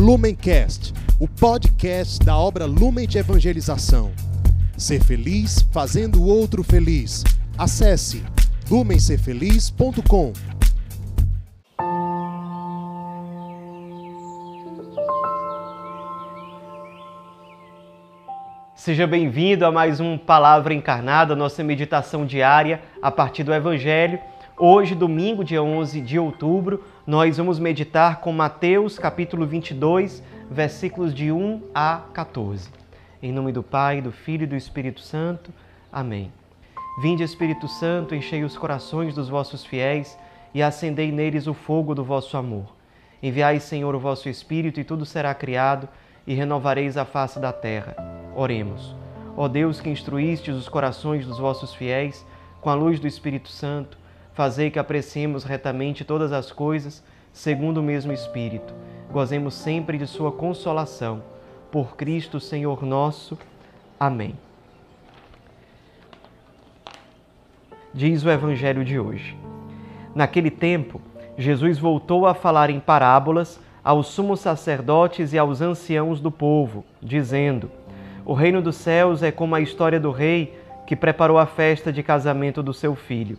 Lumencast, o podcast da obra Lumen de Evangelização. Ser feliz fazendo o outro feliz. Acesse lumencerfeliz.com. Seja bem-vindo a mais um Palavra Encarnada, nossa meditação diária a partir do Evangelho. Hoje, domingo, dia 11 de outubro, nós vamos meditar com Mateus, capítulo 22, versículos de 1 a 14. Em nome do Pai, do Filho e do Espírito Santo. Amém. Vinde, Espírito Santo, enchei os corações dos vossos fiéis e acendei neles o fogo do vosso amor. Enviai, Senhor, o vosso Espírito e tudo será criado e renovareis a face da terra. Oremos. Ó Deus que instruístes os corações dos vossos fiéis com a luz do Espírito Santo, fazei que apreciemos retamente todas as coisas segundo o mesmo Espírito. Gozemos sempre de sua consolação. Por Cristo, Senhor nosso. Amém. Diz o Evangelho de hoje. Naquele tempo, Jesus voltou a falar em parábolas aos sumos sacerdotes e aos anciãos do povo, dizendo: o reino dos céus é como a história do rei que preparou a festa de casamento do seu filho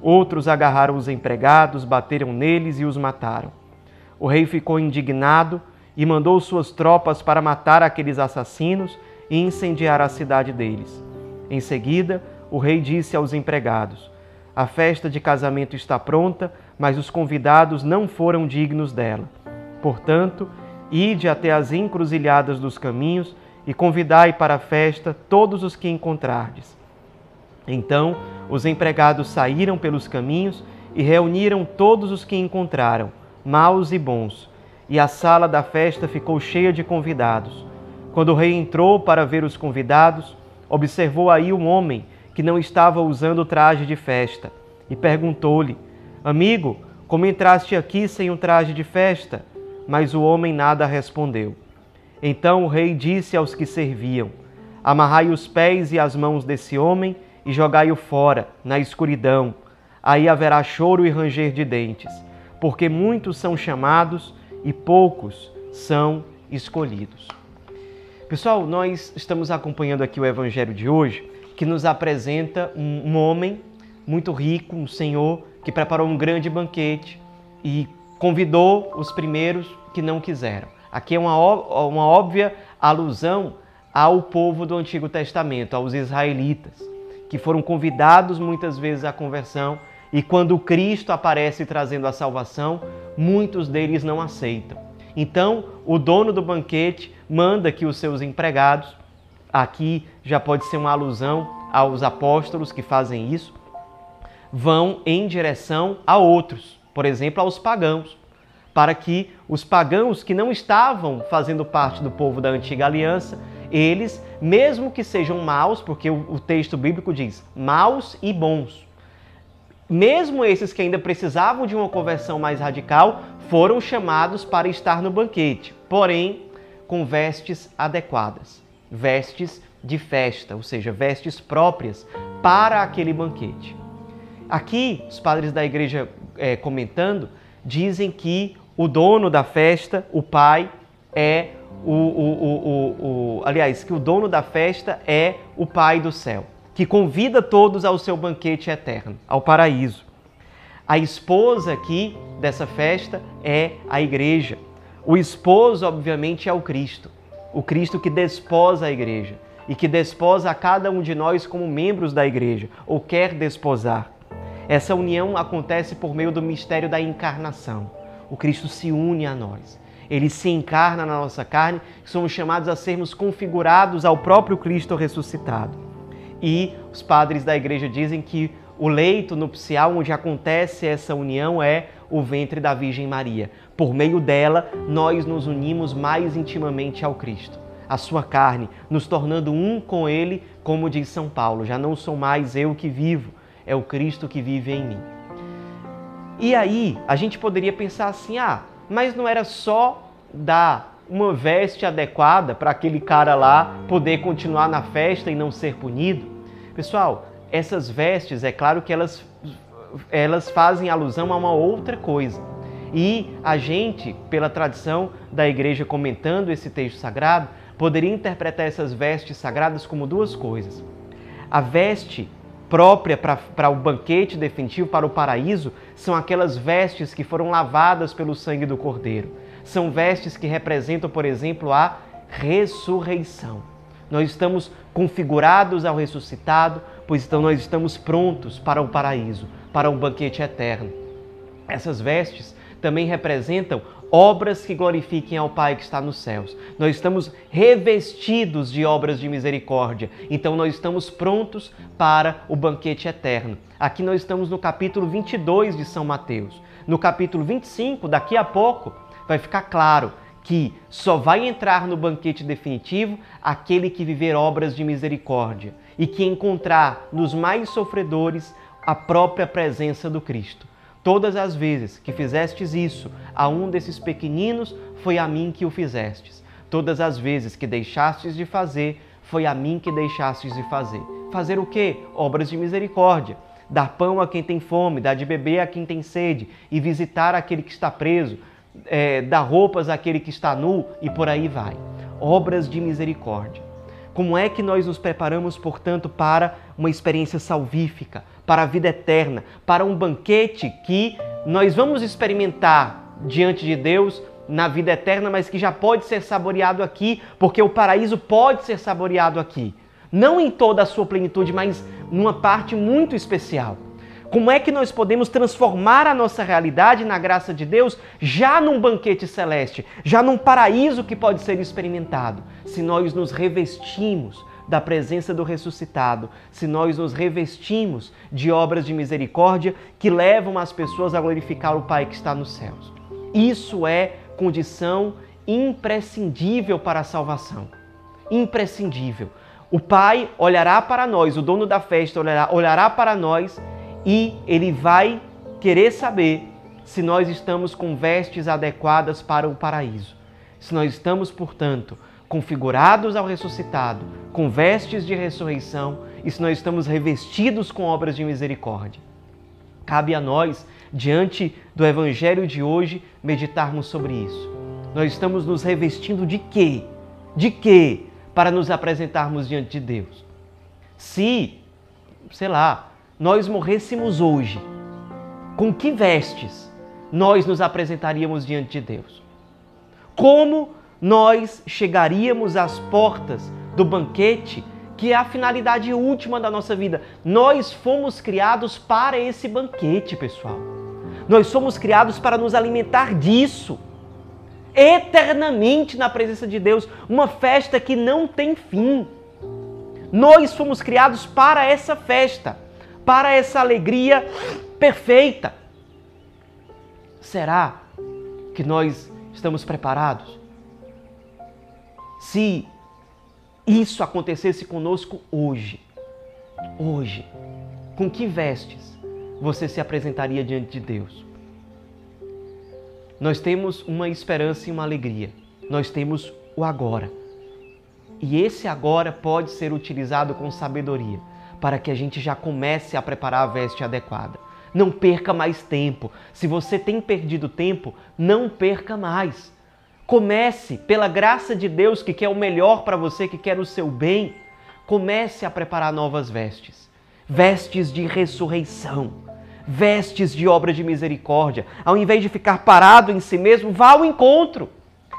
outros agarraram os empregados, bateram neles e os mataram. O rei ficou indignado e mandou suas tropas para matar aqueles assassinos e incendiar a cidade deles. Em seguida, o rei disse aos empregados: A festa de casamento está pronta, mas os convidados não foram dignos dela. Portanto, ide até as encruzilhadas dos caminhos e convidai para a festa todos os que encontrardes. Então os empregados saíram pelos caminhos e reuniram todos os que encontraram, maus e bons, e a sala da festa ficou cheia de convidados. Quando o rei entrou para ver os convidados, observou aí um homem que não estava usando traje de festa e perguntou-lhe: Amigo, como entraste aqui sem um traje de festa? Mas o homem nada respondeu. Então o rei disse aos que serviam: Amarrai os pés e as mãos desse homem e jogai-o fora, na escuridão. Aí haverá choro e ranger de dentes, porque muitos são chamados e poucos são escolhidos. Pessoal, nós estamos acompanhando aqui o evangelho de hoje, que nos apresenta um, homem muito rico, um senhor que preparou um grande banquete e convidou os primeiros que não quiseram. Aqui é uma, uma óbvia alusão ao povo do Antigo Testamento, aos israelitas, que foram convidados muitas vezes à conversão e quando Cristo aparece trazendo a salvação, muitos deles não aceitam. Então, o dono do banquete manda que os seus empregados, aqui já pode ser uma alusão aos apóstolos que fazem isso, vão em direção a outros, por exemplo, aos pagãos para que os pagãos que não estavam fazendo parte do povo da antiga aliança, eles, mesmo que sejam maus, porque o, texto bíblico diz maus e bons, mesmo esses que ainda precisavam de uma conversão mais radical, foram chamados para estar no banquete, porém com vestes adequadas, vestes de festa, ou seja, vestes próprias para aquele banquete. Aqui, os padres da igreja é, comentando, dizem que o dono da festa, o pai, é o, o, o, aliás, que o dono da festa é o Pai do céu, que convida todos ao seu banquete eterno, ao paraíso. A esposa aqui dessa festa é a igreja. O esposo, obviamente, é o Cristo, o Cristo que desposa a igreja e que desposa a cada um de nós como membros da igreja, ou quer desposar. Essa união acontece por meio do mistério da encarnação o Cristo se une a nós. Ele se encarna na nossa carne, somos chamados a sermos configurados ao próprio Cristo ressuscitado. E os padres da igreja dizem que o leito nupcial onde acontece essa união é o ventre da Virgem Maria. Por meio dela, nós nos unimos mais intimamente ao Cristo. a sua carne, nos tornando um com Ele, como diz São Paulo: já não sou mais eu que vivo, é o Cristo que vive em mim. E aí, a gente poderia pensar assim: ah, mas não era só dar uma veste adequada para aquele cara lá poder continuar na festa e não ser punido? Pessoal, essas vestes, é claro que elas, elas fazem alusão a uma outra coisa. E a gente, pela tradição da igreja comentando esse texto sagrado, poderia interpretar essas vestes sagradas como duas coisas. A veste própria para o banquete definitivo, para o paraíso, são aquelas vestes que foram lavadas pelo sangue do Cordeiro. São vestes que representam, por exemplo, a ressurreição. Nós estamos configurados ao ressuscitado, pois então nós estamos prontos para o paraíso, para um banquete eterno. Essas vestes também representam obras que glorifiquem ao Pai que está nos céus. Nós estamos revestidos de obras de misericórdia, então nós estamos prontos para o banquete eterno. Aqui nós estamos no capítulo 22 de São Mateus. No capítulo 25, daqui a pouco, vai ficar claro que só vai entrar no banquete definitivo aquele que viver obras de misericórdia e que encontrar nos mais sofredores a própria presença do Cristo. Todas as vezes que fizestes isso a um desses pequeninos, foi a mim que o fizestes. Todas as vezes que deixastes de fazer, foi a mim que deixastes de fazer. Fazer o quê? Obras de misericórdia. Dar pão a quem tem fome, dar de beber a quem tem sede, e visitar aquele que está preso, é, dar roupas àquele que está nu, e por aí vai. Obras de misericórdia. Como é que nós nos preparamos, portanto, para uma experiência salvífica, para a vida eterna, para um banquete que nós vamos experimentar diante de Deus na vida eterna, mas que já pode ser saboreado aqui, porque o paraíso pode ser saboreado aqui. Não em toda a sua plenitude, mas numa parte muito especial. Como é que nós podemos transformar a nossa realidade na graça de Deus já num banquete celeste, já num paraíso que pode ser experimentado, se nós nos revestimos da presença do ressuscitado, se nós nos revestimos de obras de misericórdia que levam as pessoas a glorificar o Pai que está nos céus. Isso é condição imprescindível para a salvação. Imprescindível. O Pai olhará para nós, o dono da festa olhará, olhará para nós e ele vai querer saber se nós estamos com vestes adequadas para o paraíso. Se nós estamos, portanto, configurados ao ressuscitado, com vestes de ressurreição, e se nós estamos revestidos com obras de misericórdia. Cabe a nós, diante do evangelho de hoje, meditarmos sobre isso. Nós estamos nos revestindo de quê? De quê? Para nos apresentarmos diante de Deus. Se, sei lá, nós morrêssemos hoje, com que vestes nós nos apresentaríamos diante de Deus? Como nós chegaríamos às portas do banquete, que é a finalidade última da nossa vida. Nós fomos criados para esse banquete, pessoal. Nós somos criados para nos alimentar disso. Eternamente na presença de Deus, uma festa que não tem fim. Nós fomos criados para essa festa, para essa alegria perfeita. Será que nós estamos preparados? Se isso acontecesse conosco hoje, hoje, com que vestes você se apresentaria diante de Deus? Nós temos uma esperança e uma alegria. Nós temos o agora. E esse agora pode ser utilizado com sabedoria para que a gente já comece a preparar a veste adequada. Não perca mais tempo. Se você tem perdido tempo, não perca mais. Comece, pela graça de Deus que quer o melhor para você, que quer o seu bem, comece a preparar novas vestes. Vestes de ressurreição, vestes de obra de misericórdia. Ao invés de ficar parado em si mesmo, vá ao encontro.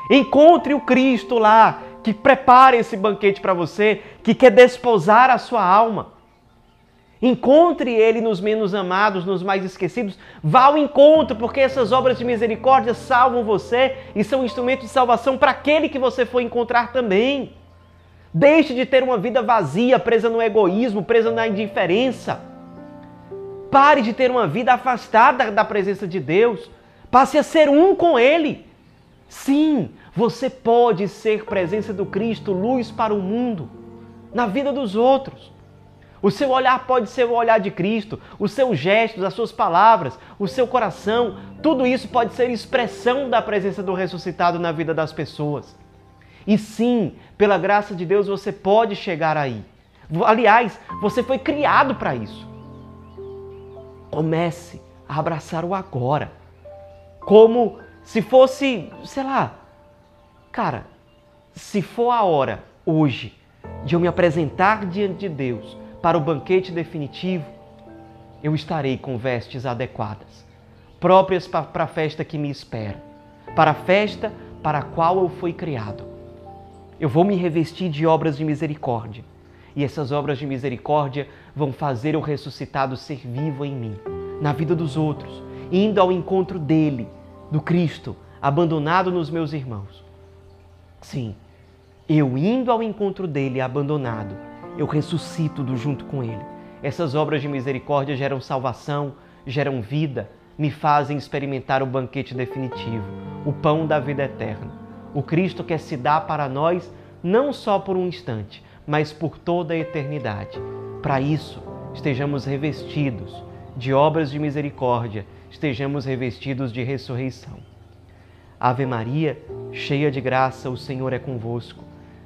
Encontre o Cristo lá, que prepara esse banquete para você, que quer desposar a sua alma. Encontre Ele nos menos amados, nos mais esquecidos. Vá ao encontro, porque essas obras de misericórdia salvam você e são instrumentos de salvação para aquele que você for encontrar também. Deixe de ter uma vida vazia, presa no egoísmo, presa na indiferença. Pare de ter uma vida afastada da presença de Deus. Passe a ser um com Ele. Sim, você pode ser presença do Cristo, luz para o mundo, na vida dos outros. O seu olhar pode ser o olhar de Cristo, os seus gestos, as suas palavras, o seu coração, tudo isso pode ser expressão da presença do ressuscitado na vida das pessoas. E sim, pela graça de Deus você pode chegar aí. Aliás, você foi criado para isso. Comece a abraçar o agora. Como se fosse, sei lá, cara, se for a hora hoje de eu me apresentar diante de Deus para o banquete definitivo, eu estarei com vestes adequadas, próprias para a festa que me espera, para a festa para a qual eu fui criado. Eu vou me revestir de obras de misericórdia, e essas obras de misericórdia vão fazer o ressuscitado ser vivo em mim, na vida dos outros, indo ao encontro dele, do Cristo, abandonado nos meus irmãos. Sim, eu indo ao encontro dele, abandonado, eu ressuscito do junto com ele. Essas obras de misericórdia geram salvação, geram vida, me fazem experimentar o banquete definitivo, o pão da vida eterna. O Cristo quer se dar para nós não só por um instante, mas por toda a eternidade. Para isso, estejamos revestidos de obras de misericórdia, estejamos revestidos de ressurreição. Ave Maria, cheia de graça, o Senhor é convosco.